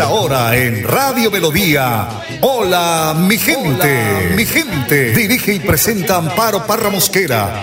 esta hora en Radio Melodía. Hola, mi gente, mi gente. Dirige y presenta Amparo Parra Mosquera,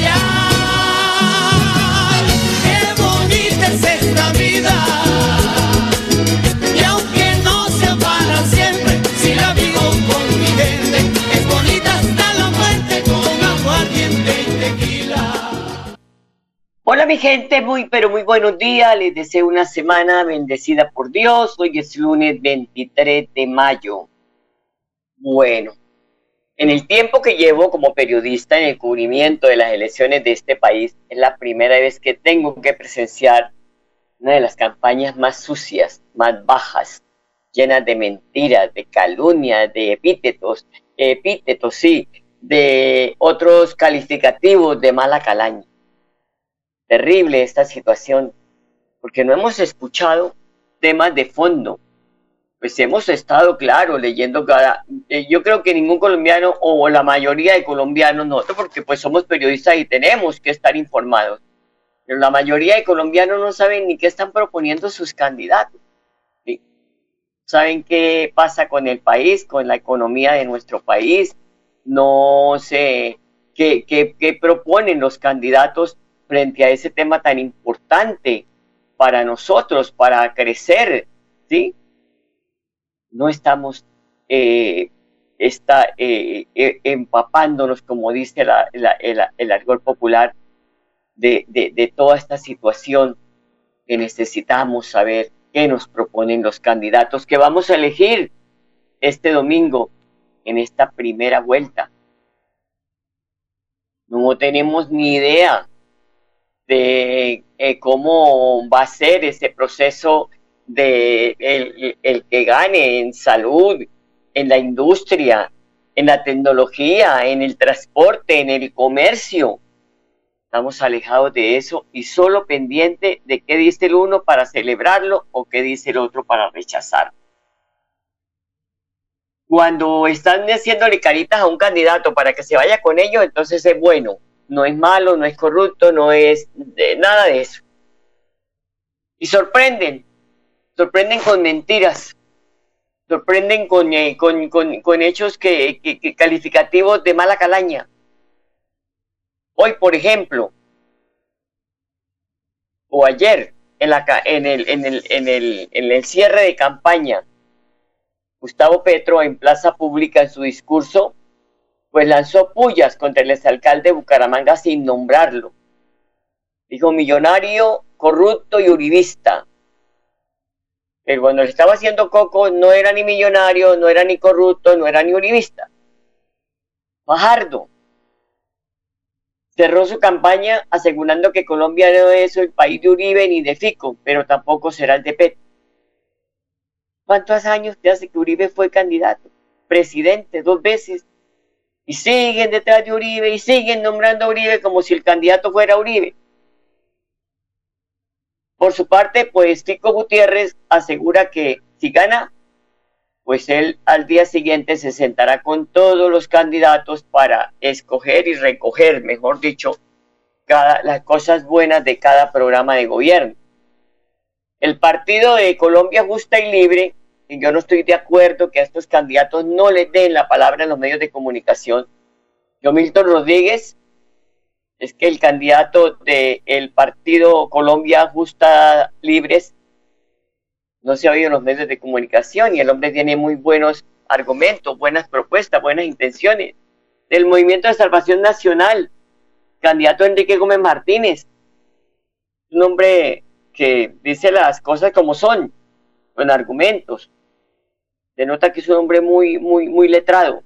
Hola mi gente, muy pero muy buenos días. Les deseo una semana bendecida por Dios. Hoy es lunes 23 de mayo. Bueno, en el tiempo que llevo como periodista en el cubrimiento de las elecciones de este país, es la primera vez que tengo que presenciar una de las campañas más sucias, más bajas, llenas de mentiras, de calumnias, de epítetos, epítetos, sí, de otros calificativos de mala calaña. Terrible esta situación, porque no hemos escuchado temas de fondo, pues hemos estado, claro, leyendo cada... eh, yo creo que ningún colombiano o la mayoría de colombianos, nosotros porque pues somos periodistas y tenemos que estar informados, pero la mayoría de colombianos no saben ni qué están proponiendo sus candidatos. Saben qué pasa con el país, con la economía de nuestro país, no sé qué, qué proponen los candidatos frente a ese tema tan importante para nosotros, para crecer, ¿sí? no estamos eh, está, eh, eh, empapándonos, como dice el, el argot popular, de, de toda esta situación que necesitamos saber qué nos proponen los candidatos que vamos a elegir este domingo en esta primera vuelta. No tenemos ni idea de eh, cómo va a ser ese proceso de el, el, que gane en salud, en la industria, en la tecnología, en el transporte, en el comercio. Estamos alejados de eso y solo pendiente de qué dice el uno para celebrarlo o qué dice el otro para rechazarlo. Cuando están haciéndole caritas a un candidato para que se vaya con ellos, entonces es bueno. No es malo, no es corrupto, no es nada de eso. Y sorprenden, sorprenden con mentiras, sorprenden con, eh, con, con, con hechos que, que, que calificativos de mala calaña. Hoy, por ejemplo, o ayer, en, la, en, el, en, el, en, el, en el cierre de campaña, Gustavo Petro en plaza pública en su discurso, pues lanzó pullas contra el exalcalde de Bucaramanga sin nombrarlo. Dijo millonario, corrupto y uribista. Pero cuando le estaba haciendo coco no era ni millonario, no era ni corrupto, no era ni uribista. Fajardo cerró su campaña asegurando que Colombia no es el país de Uribe ni de Fico, pero tampoco será el de Petro. ¿Cuántos años te hace que Uribe fue candidato? Presidente dos veces. Y siguen detrás de Uribe y siguen nombrando a Uribe como si el candidato fuera Uribe. Por su parte, pues Fico Gutiérrez asegura que si gana, pues él al día siguiente se sentará con todos los candidatos para escoger y recoger, mejor dicho, cada, las cosas buenas de cada programa de gobierno. El partido de Colombia Justa y Libre, y yo no estoy de acuerdo que a estos candidatos no les den la palabra en los medios de comunicación. Yo, Milton Rodríguez, es que el candidato del el partido Colombia Justa Libres no se ha oído en los medios de comunicación y el hombre tiene muy buenos argumentos, buenas propuestas, buenas intenciones. Del Movimiento de Salvación Nacional, candidato Enrique Gómez Martínez, un hombre que dice las cosas como son, con argumentos. Denota que es un hombre muy, muy, muy letrado.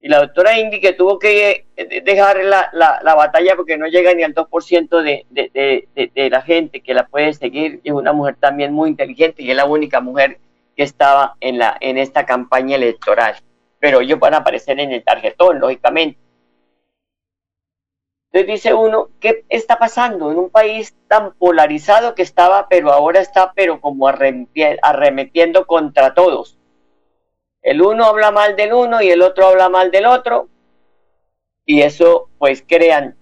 Y la doctora Indy que tuvo que dejar la, la, la batalla porque no llega ni al 2% de, de, de, la gente que la puede seguir, es una mujer también muy inteligente y es la única mujer que estaba en, la, en esta campaña electoral. Pero ellos van a aparecer en el tarjetón, lógicamente. Entonces dice uno, ¿qué está pasando en un país tan polarizado que estaba, pero ahora está, pero como arremetiendo contra todos? El uno habla mal del uno y el otro habla mal del otro. Y eso pues crean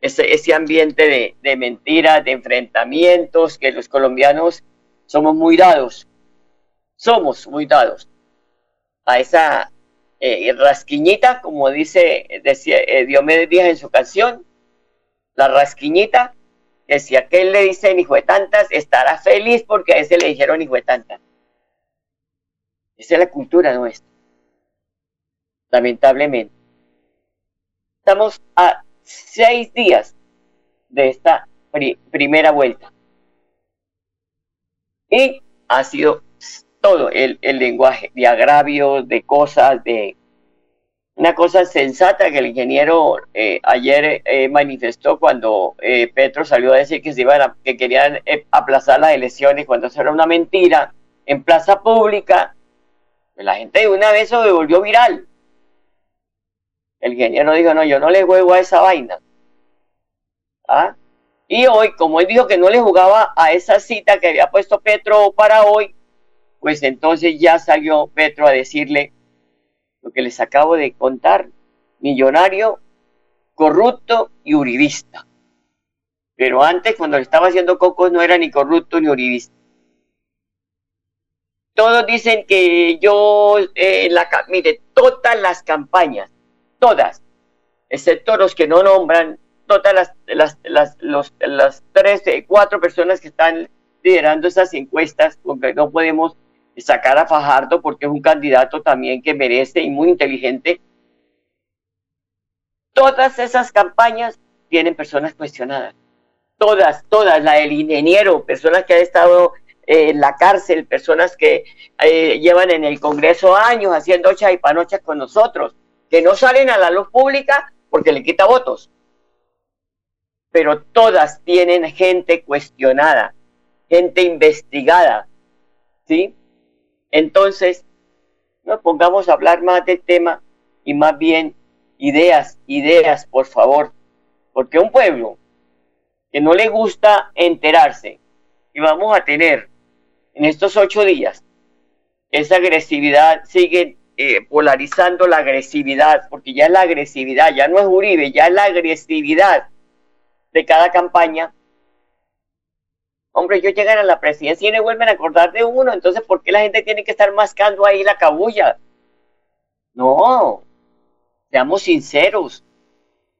ese, ambiente de, de mentiras, de enfrentamientos, que los colombianos somos muy dados. Somos muy dados a esa eh, rasquiñita, como dice decía, eh, Diomedes Díaz en su canción, la rasquiñita, que si aquel le dicen hijo de tantas, estará feliz porque a ese le dijeron hijo de tantas. Esa es la cultura nuestra. Lamentablemente. Estamos a seis días de esta primera vuelta. Y ha sido todo el, lenguaje de agravios, de cosas, de una cosa sensata que el ingeniero eh, ayer eh, manifestó cuando eh, Petro salió a decir que se iban que querían aplazar las elecciones cuando eso era una mentira en plaza pública. Pues la gente de una vez se volvió viral. El ingeniero dijo, no, yo no le juego a esa vaina. ¿Ah? Y hoy, como él dijo que no le jugaba a esa cita que había puesto Petro para hoy, pues entonces ya salió Petro a decirle lo que les acabo de contar, millonario, corrupto y uribista. Pero antes, cuando le estaba haciendo cocos, no era ni corrupto ni uribista. Todos dicen que yo, eh, la, mire, todas las campañas, todas, excepto los que no nombran, todas las, las, las, las tres, cuatro personas que están liderando esas encuestas, porque no podemos sacar a Fajardo porque es un candidato también que merece y muy inteligente. Todas esas campañas tienen personas cuestionadas. Todas, todas, la del ingeniero, personas que han estado eh, en la cárcel, personas que eh, llevan en el Congreso años haciendo panochas con nosotros, que no salen a la luz pública porque le quita votos. Pero todas tienen gente cuestionada, gente investigada, ¿sí? Entonces, no pongamos a hablar más del tema y más bien ideas, ideas, por favor. Porque un pueblo que no le gusta enterarse y vamos a tener en estos ocho días esa agresividad, sigue eh, polarizando la agresividad, porque ya es la agresividad, ya no es Uribe, ya es la agresividad de cada campaña, Hombre, ellos llegan a la presidencia y no vuelven a acordar de uno, entonces ¿por qué la gente tiene que estar mascando ahí la cabulla? No, seamos sinceros,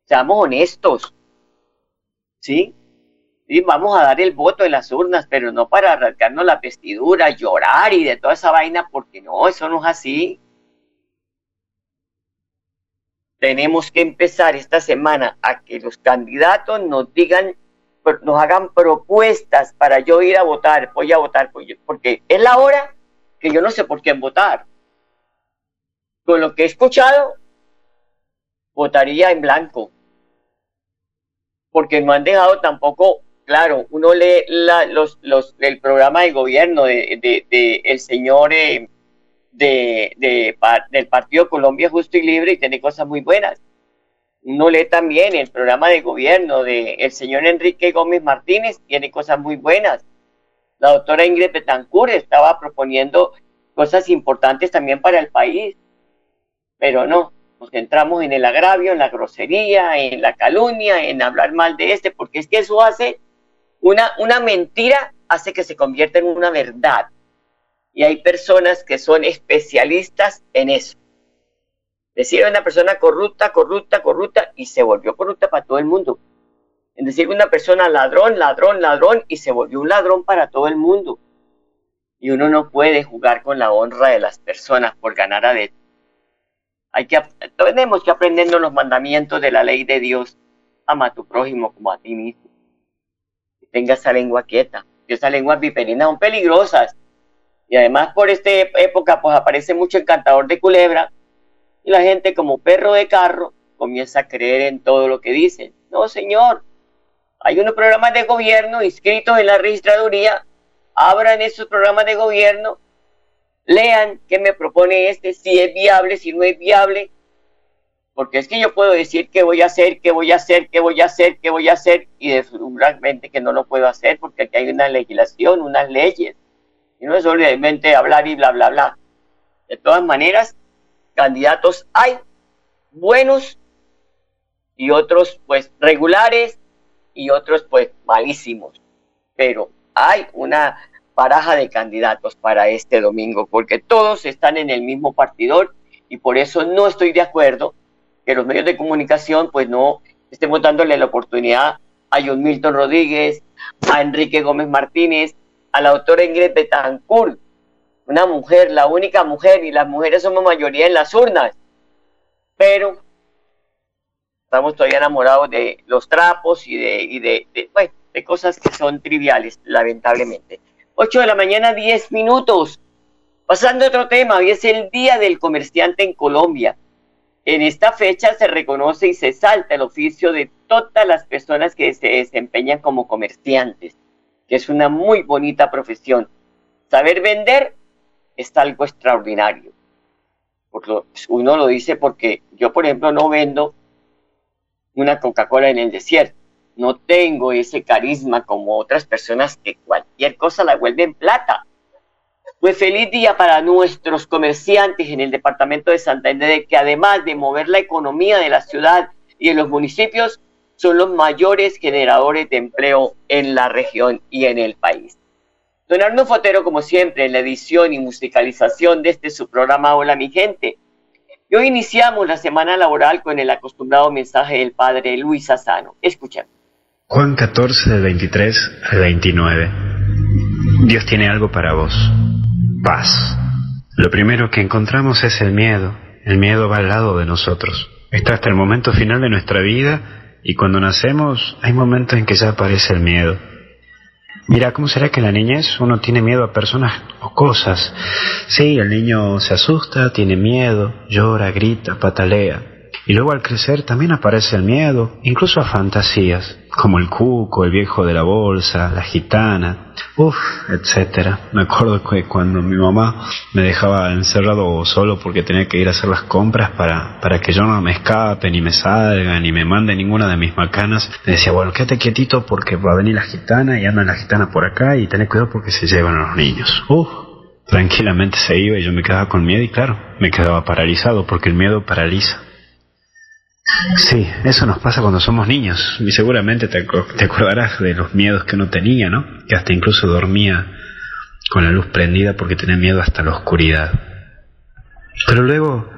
seamos honestos, ¿sí? Y vamos a dar el voto en las urnas, pero no para arrancarnos la vestidura, llorar y de toda esa vaina, porque no, eso no es así. Tenemos que empezar esta semana a que los candidatos nos digan nos hagan propuestas para yo ir a votar, voy a votar, porque es la hora que yo no sé por quién votar. Con lo que he escuchado, votaría en blanco, porque no han dejado tampoco, claro, uno lee los, los, el programa de gobierno de, el señor eh, de, del Partido Colombia Justo y Libre y tiene cosas muy buenas no lee también el programa de gobierno del el señor Enrique Gómez Martínez, tiene cosas muy buenas. La doctora Ingrid Betancourt estaba proponiendo cosas importantes también para el país, pero no, nos centramos en el agravio, en la grosería, en la calumnia, en hablar mal de este, porque es que eso hace una, una mentira, hace que se convierta en una verdad. Y hay personas que son especialistas en eso. Decir una persona corrupta, corrupta, corrupta y se volvió corrupta para todo el mundo. En decir una persona ladrón, ladrón, ladrón y se volvió un ladrón para todo el mundo. Y uno no puede jugar con la honra de las personas por ganar a de. Hay que, tenemos que aprender los mandamientos de la ley de Dios. Ama a tu prójimo como a ti mismo. Que tenga esa lengua quieta. Esas lenguas viperinas son peligrosas. Y además por esta época pues aparece mucho encantador de culebra y la gente como perro de carro comienza a creer en todo lo que dicen. No, señor. Hay unos programas de gobierno inscritos en la registraduría. Abran esos programas de gobierno lean qué me propone este, si es viable, si no es viable, porque es que yo puedo decir qué voy a hacer, qué voy a hacer, qué voy a hacer, qué voy a hacer, y seguramente que no lo puedo hacer porque aquí hay una legislación, unas leyes, y no es solamente hablar y bla, bla, bla. De todas maneras, candidatos hay buenos y otros pues regulares y otros pues malísimos. Pero hay una baraja de candidatos para este domingo porque todos están en el mismo partidor y por eso no estoy de acuerdo que los medios de comunicación pues no estemos dándole la oportunidad a John Milton Rodríguez, a Enrique Gómez Martínez, a la autora Ingrid Betancourt, una mujer, la única mujer, y las mujeres somos mayoría en las urnas, pero estamos todavía enamorados de los trapos y de, y de, de cosas que son triviales, lamentablemente. 8 de la mañana, 10 minutos. Pasando a otro tema, hoy es el Día del Comerciante en Colombia. En esta fecha se reconoce y se salta el oficio de todas las personas que se desempeñan como comerciantes, que es una muy bonita profesión. Saber vender es algo extraordinario. Uno lo dice porque yo, por ejemplo, no vendo una Coca-Cola en el desierto. No tengo ese carisma como otras personas que cualquier cosa la vuelven plata. Pues feliz día para nuestros comerciantes en el departamento de Santander, que además de mover la economía de la ciudad y de los municipios, son los mayores generadores de empleo en la región y en el país. Don Arno Fotero, como siempre, en la edición y musicalización de este su programa Hola mi gente. Y hoy iniciamos la semana laboral con el acostumbrado mensaje del padre Luis Asano. Escuchemos. Juan 14, del 23 al 29. Dios tiene algo para vos paz. Lo primero que encontramos es el miedo. El miedo va al lado de nosotros. Está hasta el momento final de nuestra vida y cuando nacemos hay momentos en que ya aparece el miedo. Mira, ¿cómo será que en la niñez uno tiene miedo a personas o cosas? Sí, el niño se asusta, tiene miedo, llora, grita, patalea. Y luego al crecer también aparece el miedo, incluso a fantasías, como el cuco, el viejo de la bolsa, la gitana, uff, etcétera. Me acuerdo que cuando mi mamá me dejaba encerrado solo porque tenía que ir a hacer las compras para, para que yo no me escape, ni me salga, ni me mande ninguna de mis macanas, me decía, bueno, quédate quietito porque va a venir la gitana y anda la gitana por acá y tenés cuidado porque se llevan a los niños. Uff, tranquilamente se iba y yo me quedaba con miedo y claro, me quedaba paralizado porque el miedo paraliza. Sí, eso nos pasa cuando somos niños. Y seguramente te, acordarás de los miedos que uno tenía, ¿no? Que hasta incluso dormía con la luz prendida porque tenía miedo hasta la oscuridad. Pero luego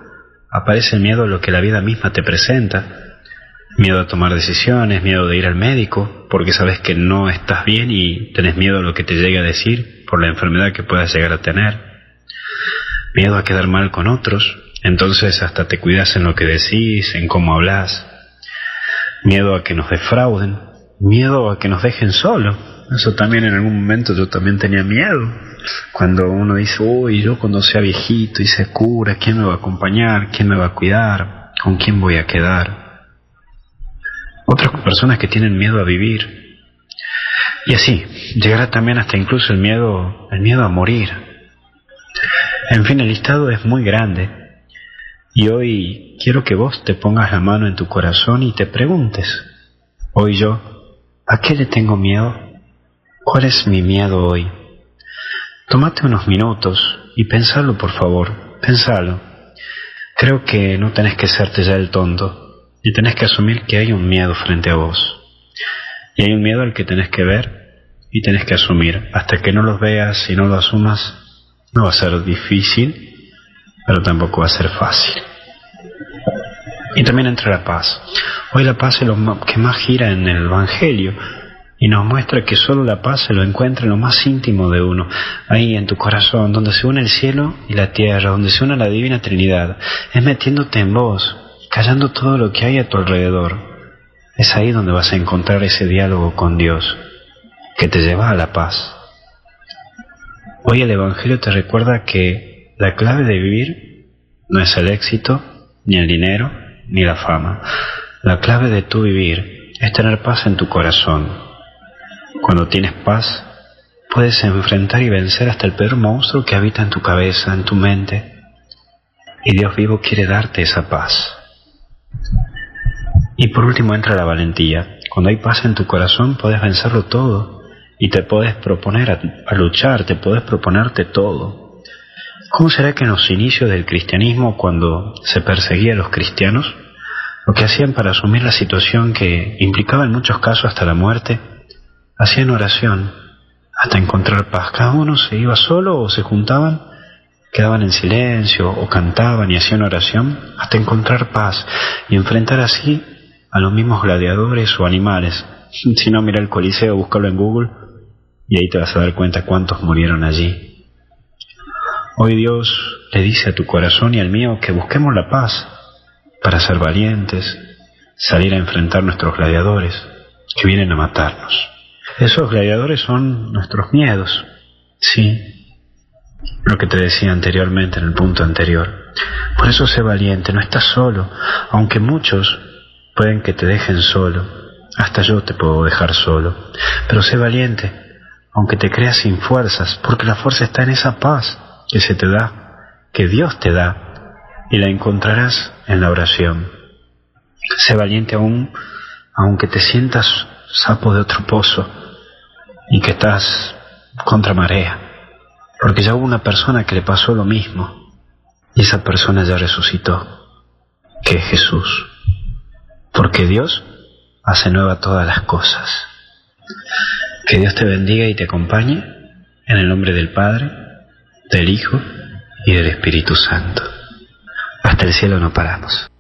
aparece el miedo a lo que la vida misma te presenta. Miedo a tomar decisiones, miedo de ir al médico, porque sabes que no estás bien y tenés miedo a lo que te llegue a decir por la enfermedad que puedas llegar a tener. Miedo a quedar mal con otros, entonces hasta te cuidas en lo que decís, en cómo hablas. Miedo a que nos defrauden, miedo a que nos dejen solo. Eso también en algún momento yo también tenía miedo. Cuando uno dice, uy, yo cuando sea viejito y se cura, ¿quién me va a acompañar? ¿Quién me va a cuidar? ¿Con quién voy a quedar? Otras personas que tienen miedo a vivir. Y así, llegará también hasta incluso el miedo, el miedo a morir. En fin, el listado es muy grande y hoy quiero que vos te pongas la mano en tu corazón y te preguntes, hoy yo, ¿a qué le tengo miedo? ¿Cuál es mi miedo hoy? Tómate unos minutos y pensalo, por favor, pensalo. Creo que no tenés que serte ya el tonto y tenés que asumir que hay un miedo frente a vos. Y hay un miedo al que tenés que ver y tenés que asumir. Hasta que no lo veas y no lo asumas, no va a ser difícil pero tampoco va a ser fácil. Y también entra la paz. Hoy la paz es lo que más gira en el Evangelio y nos muestra que solo la paz se lo encuentra en lo más íntimo de uno, ahí en tu corazón, donde se une el cielo y la tierra, donde se une la divina Trinidad. Es metiéndote en vos, callando todo lo que hay a tu alrededor. Es ahí donde vas a encontrar ese diálogo con Dios que te lleva a la paz. Hoy el Evangelio te recuerda que la clave de vivir no es el éxito, ni el dinero, ni la fama. La clave de tu vivir es tener paz en tu corazón. Cuando tienes paz, puedes enfrentar y vencer hasta el peor monstruo que habita en tu cabeza, en tu mente. Y Dios vivo quiere darte esa paz. Y por último entra la valentía. Cuando hay paz en tu corazón puedes vencerlo todo y te puedes proponer a, luchar, te puedes proponerte todo. ¿Cómo será que en los inicios del cristianismo, cuando se perseguía a los cristianos, lo que hacían para asumir la situación que implicaba en muchos casos hasta la muerte, hacían oración hasta encontrar paz. Cada uno se iba solo o se juntaban, quedaban en silencio o cantaban y hacían oración hasta encontrar paz y enfrentar así a los mismos gladiadores o animales. Si no, mira el Coliseo, búscalo en Google y ahí te vas a dar cuenta cuántos murieron allí. Hoy Dios le dice a tu corazón y al mío que busquemos la paz para ser valientes, salir a enfrentar nuestros gladiadores que vienen a matarnos. Esos gladiadores son nuestros miedos, sí, lo que te decía anteriormente en el punto anterior. Por eso sé valiente, no estás solo, aunque muchos pueden que te dejen solo, hasta yo te puedo dejar solo, pero sé valiente, aunque te creas sin fuerzas, porque la fuerza está en esa paz que se te da, que Dios te da, y la encontrarás en la oración. Sé valiente aún, aunque te sientas sapo de otro pozo, y que estás contra marea, porque ya hubo una persona que le pasó lo mismo y esa persona ya resucitó, que es Jesús, porque Dios hace nueva todas las cosas. Que Dios te bendiga y te acompañe en el nombre del Padre, del Hijo y del Espíritu Santo. Hasta el cielo no paramos.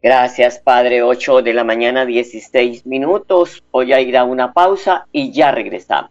Gracias, Padre. 8 de la mañana, 16 minutos. Voy a ir a una pausa y ya regresamos.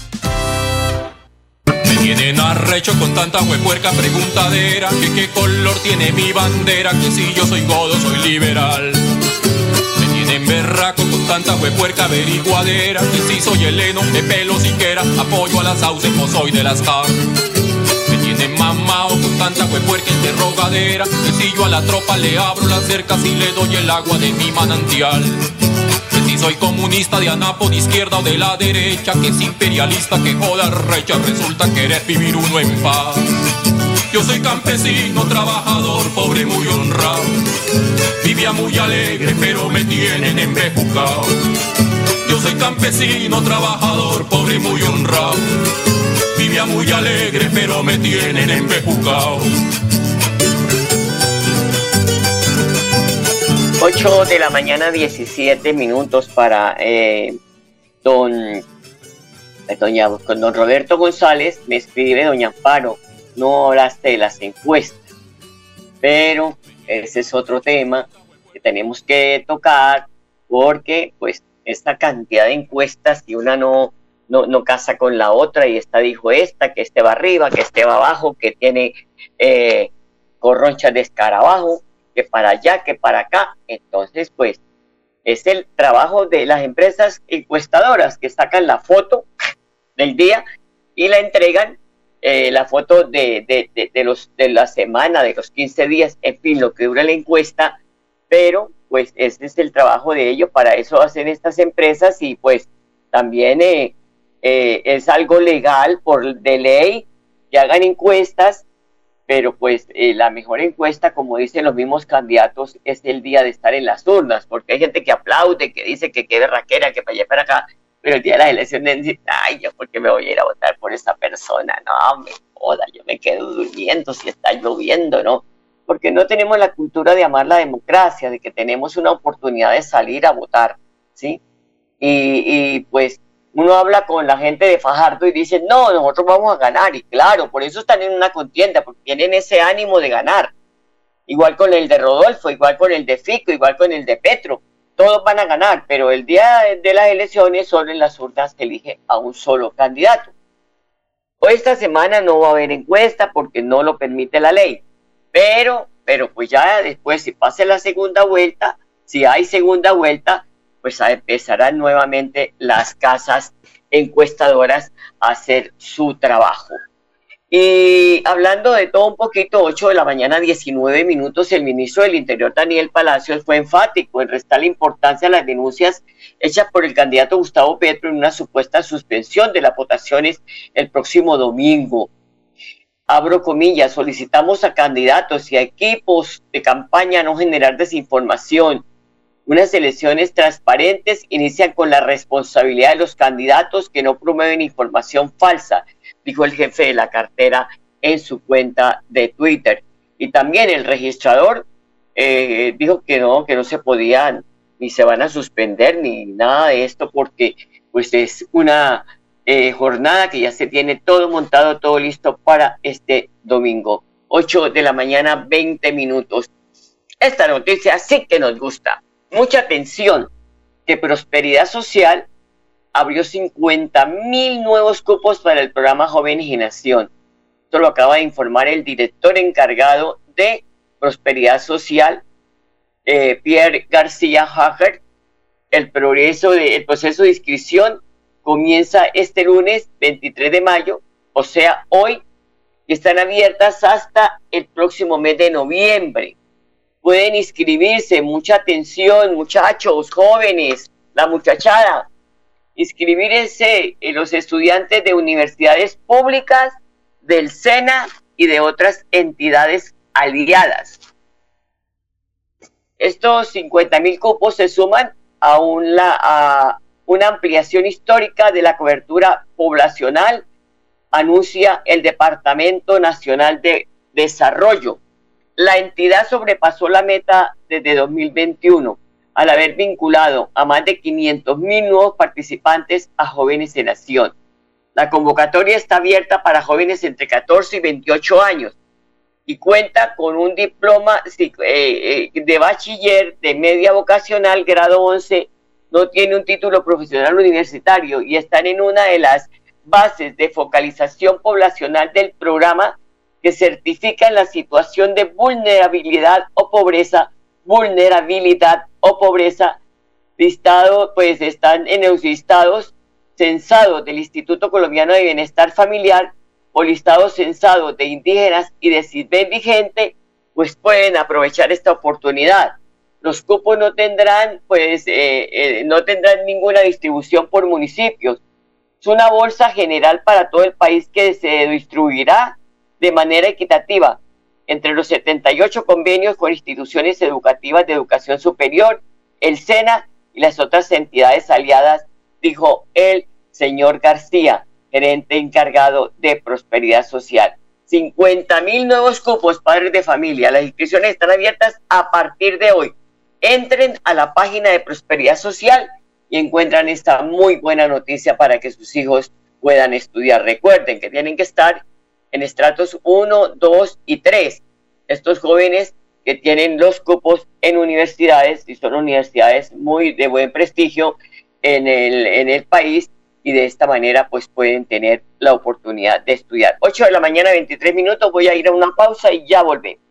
Tienen arrecho con tanta huepuerca preguntadera Que qué color tiene mi bandera Que si yo soy godo soy liberal. Me tienen berraco con tanta huepuerca averiguadera Que si soy heleno de pelo siquiera Apoyo a las sauces o soy de las car. Me tienen mamao con tanta huepuerca interrogadera Que si yo a la tropa le abro las cercas Y le doy el agua de mi manantial si soy comunista de anapo de izquierda o de la derecha, que es imperialista, que joda recha, resulta querer vivir uno en paz. Yo soy campesino, trabajador, pobre, muy honrado. Vivía muy alegre, pero me tienen embejucado. Yo soy campesino, trabajador, pobre, muy honrado. Vivía muy alegre, pero me tienen embejucado. 8 de la mañana, 17 minutos para eh, don, eh, doña, don Roberto González. Me escribe doña Amparo, no hablaste de las encuestas, pero ese es otro tema que tenemos que tocar porque pues esta cantidad de encuestas y una no, no, no casa con la otra y esta dijo esta, que este va arriba, que este va abajo, que tiene eh, corronchas de escarabajo que para allá, que para acá. Entonces, pues, es el trabajo de las empresas encuestadoras que sacan la foto del día y la entregan, eh, la foto de, de, los, de la semana, de los 15 días, en fin, lo que dura la encuesta, pero pues ese es el trabajo de ellos, para eso hacen estas empresas y pues también eh, eh, es algo legal por de ley que hagan encuestas pero pues eh, la mejor encuesta, como dicen los mismos candidatos, es el día de estar en las urnas, porque hay gente que aplaude, que dice que quede raquera, que para allá para acá, pero el día de las elecciones ay, yo porque me voy a ir a votar por esa persona, no, me joda, yo me quedo durmiendo si está lloviendo, ¿no? Porque no tenemos la cultura de amar la democracia, de que tenemos una oportunidad de salir a votar, ¿sí? Y, y pues uno habla con la gente de Fajardo y dice, no, nosotros vamos a ganar. Y claro, por eso están en una contienda, porque tienen ese ánimo de ganar. Igual con el de Rodolfo, igual con el de Fico, igual con el de Petro. todos van a ganar, pero el día de las elecciones solo en las urnas se elige a un solo candidato. Hoy esta semana no va a haber encuesta porque no lo permite la ley, pero, pero pues ya después si pase la segunda vuelta, si hay segunda vuelta, pues empezarán nuevamente las casas encuestadoras a hacer su trabajo. Y hablando de todo un poquito, 8 de la mañana, 19 minutos, el ministro del Interior, Daniel Palacios, fue enfático en restar la importancia a las denuncias hechas por el candidato Gustavo Petro en una supuesta suspensión de las votaciones el próximo domingo. Abro comillas, solicitamos a candidatos y a equipos de campaña no generar desinformación. Unas elecciones transparentes inician con la responsabilidad de los candidatos que no promueven información falsa dijo el jefe de la cartera en su cuenta de Twitter. Y también el registrador eh, dijo que no, que no se podían ni se van a suspender ni nada de esto porque pues es una eh, jornada que ya se tiene todo montado, todo listo para este domingo. 8 de la mañana, 20 minutos. Esta noticia sí que nos gusta. Mucha atención, que Prosperidad Social abrió 50 mil nuevos cupos para el programa Joven y Esto lo acaba de informar el director encargado de Prosperidad Social, eh, Pierre García Hager. El, progreso de, el proceso de inscripción comienza este lunes 23 de mayo, o sea, hoy, y están abiertas hasta el próximo mes de noviembre. Pueden inscribirse, mucha atención, muchachos, jóvenes, la muchachada, inscribirse los estudiantes de universidades públicas, del SENA y de otras entidades aliadas. Estos 50 mil cupos se suman a una ampliación histórica de la cobertura poblacional, anuncia el Departamento Nacional de Desarrollo. La entidad sobrepasó la meta desde 2021 al haber vinculado a más de 500 mil nuevos participantes a jóvenes de nación. La convocatoria está abierta para jóvenes entre 14 y 28 años y cuenta con un diploma eh, eh, de bachiller de media vocacional grado 11, no tiene un título profesional universitario y están en una de las bases de focalización poblacional del programa que certifica la situación de vulnerabilidad o pobreza vulnerabilidad o pobreza, listado, pues están en los listados censados del Instituto Colombiano de Bienestar Familiar o listados censados de indígenas y de CISBEN vigente, pues pueden aprovechar esta oportunidad. Los cupos no tendrán, pues, eh, eh, no tendrán ninguna distribución por municipios. Es una bolsa general para todo el país que se distribuirá de manera equitativa entre los 78 convenios con instituciones educativas de educación superior, el SENA y las otras entidades aliadas, dijo el señor García, gerente encargado de prosperidad social. 50 mil nuevos cupos padres de familia. Las inscripciones están abiertas a partir de hoy. Entren a la página de Prosperidad Social y encuentran esta muy buena noticia para que sus hijos puedan estudiar. Recuerden que tienen que estar en estratos 1, 2 y 3. Estos jóvenes que tienen los cupos en universidades y son universidades muy de buen prestigio en el, en el país y de esta manera pues pueden tener la oportunidad de estudiar. 8 de la mañana, 23 minutos, voy a ir a una pausa y ya volvemos.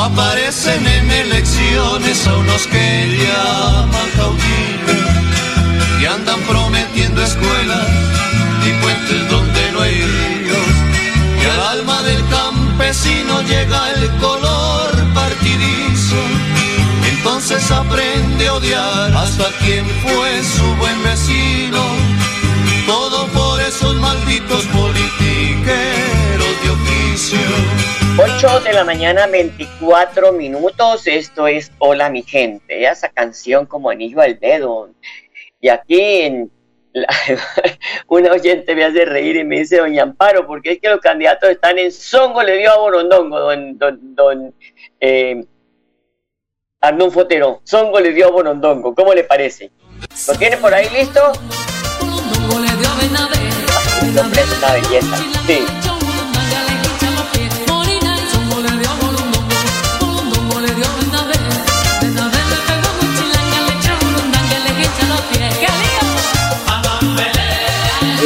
Aparecen en elecciones a unos que llaman caudillos y andan prometiendo escuelas y puentes donde no hay ríos. Y al alma del campesino llega el color partidizo. Entonces aprende a odiar hasta quien fue su buen vecino. Todo por esos malditos politiqueros de oficio 8 de la mañana, 24 minutos. Esto es Hola mi gente. Esa canción como anillo al dedo. Y aquí en una oyente me hace reír y me dice, doña Amparo, porque es que los candidatos están en Songo, le dio a Borondongo, don, don, don eh, Arnón Fotero. Songo le dio a Borondongo. ¿Cómo le parece? ¿Lo tiene por ahí listo? El hombre es una belleza. Sí.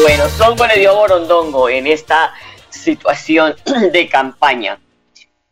Bueno, Songo le dio Borondongo en esta situación de campaña.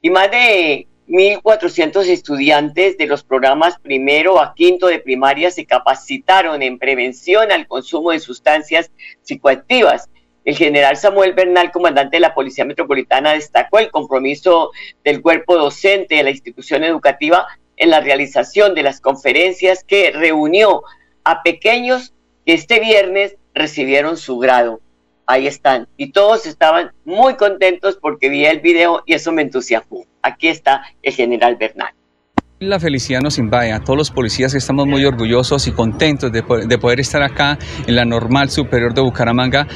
Y más de 1.400 estudiantes de los programas primero a quinto de primaria se capacitaron en prevención al consumo de sustancias psicoactivas. El general Samuel Bernal, comandante de la Policía Metropolitana, destacó el compromiso del cuerpo docente de la institución educativa en la realización de las conferencias que reunió a pequeños que este viernes recibieron su grado. Ahí están. Y todos estaban muy contentos porque vi el video y eso me entusiasmó. Aquí está el general Bernal. La felicidad nos invade todos los policías estamos muy orgullosos y contentos de, de poder estar acá en la normal superior de Bucaramanga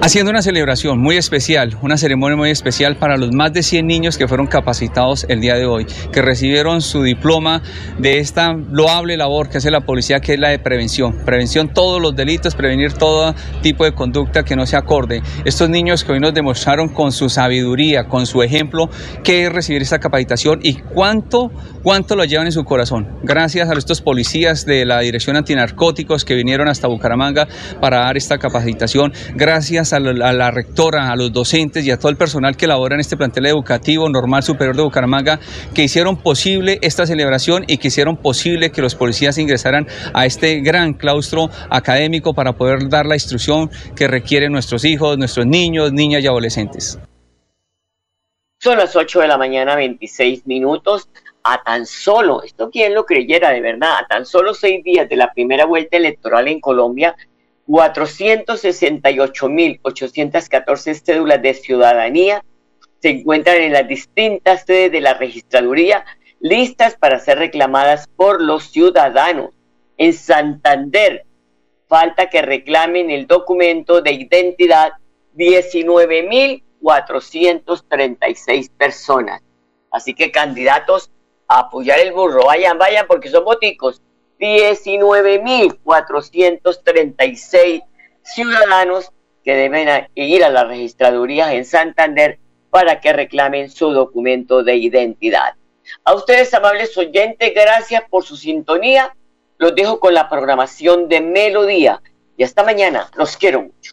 haciendo una celebración muy especial, una ceremonia muy especial para los más de 100 niños que fueron capacitados el día de hoy, que recibieron su diploma de esta loable labor que hace la policía, que es la de prevención. Prevención todos los delitos, prevenir todo tipo de conducta que no se acorde. Estos niños que hoy nos demostraron con su sabiduría, con su ejemplo, qué es recibir esta capacitación y cuánto, cuánto lo llevan en su corazón. Gracias a estos policías de la Dirección Antinarcóticos que vinieron hasta Bucaramanga para dar esta capacitación. Gracias a la, rectora, a los docentes y a todo el personal que labora en este plantel educativo normal superior de Bucaramanga, que hicieron posible esta celebración y que hicieron posible que los policías ingresaran a este gran claustro académico para poder dar la instrucción que requieren nuestros hijos, nuestros niños, niñas y adolescentes. Son las 8 de la mañana, 26 minutos. A tan solo, esto quien lo creyera de verdad, a tan solo seis días de la primera vuelta electoral en Colombia, 468.814 cédulas de ciudadanía se encuentran en las distintas sedes de la registraduría listas para ser reclamadas por los ciudadanos. En Santander falta que reclamen el documento de identidad 19.436 personas. Así que candidatos a apoyar el burro, vayan, vayan porque son boticos. 19.436 ciudadanos que deben ir a la registraduría en Santander para que reclamen su documento de identidad. A ustedes, amables oyentes, gracias por su sintonía. Los dejo con la programación de Melodía. Y hasta mañana. Los quiero mucho.